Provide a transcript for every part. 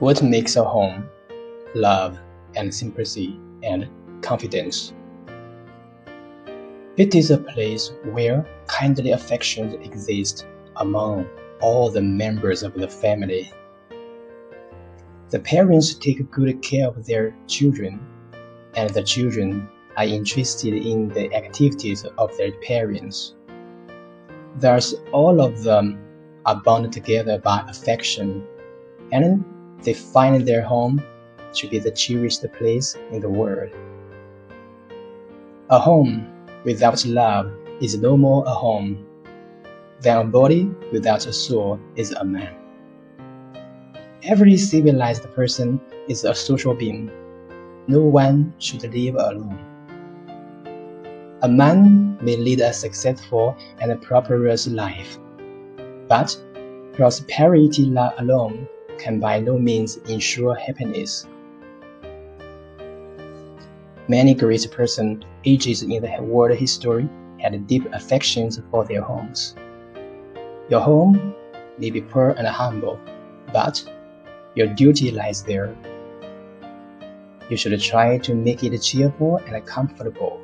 What makes a home? Love and sympathy and confidence. It is a place where kindly affections exist among all the members of the family. The parents take good care of their children, and the children are interested in the activities of their parents. Thus, all of them are bound together by affection, and they find their home to be the cherished place in the world. A home without love is no more a home than a body without a soul is a man. Every civilized person is a social being. No one should live alone. A man may lead a successful and prosperous life, but prosperity alone can by no means ensure happiness. Many great persons, ages in the world history, had deep affections for their homes. Your home may be poor and humble, but your duty lies there. You should try to make it cheerful and comfortable.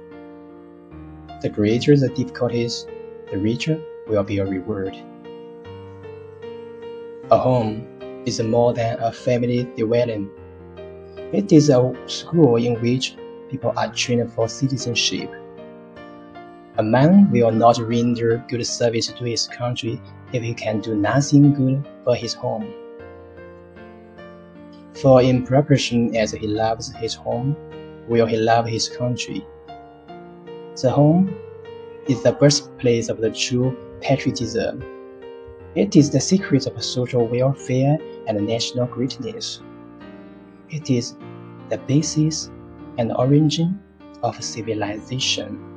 The greater the difficulties, the richer will be your reward. A home is more than a family dwelling. It is a school in which people are trained for citizenship. A man will not render good service to his country if he can do nothing good for his home. For in proportion as he loves his home, will he love his country. The home is the birthplace of the true patriotism. It is the secret of social welfare and national greatness. It is the basis and origin of civilization.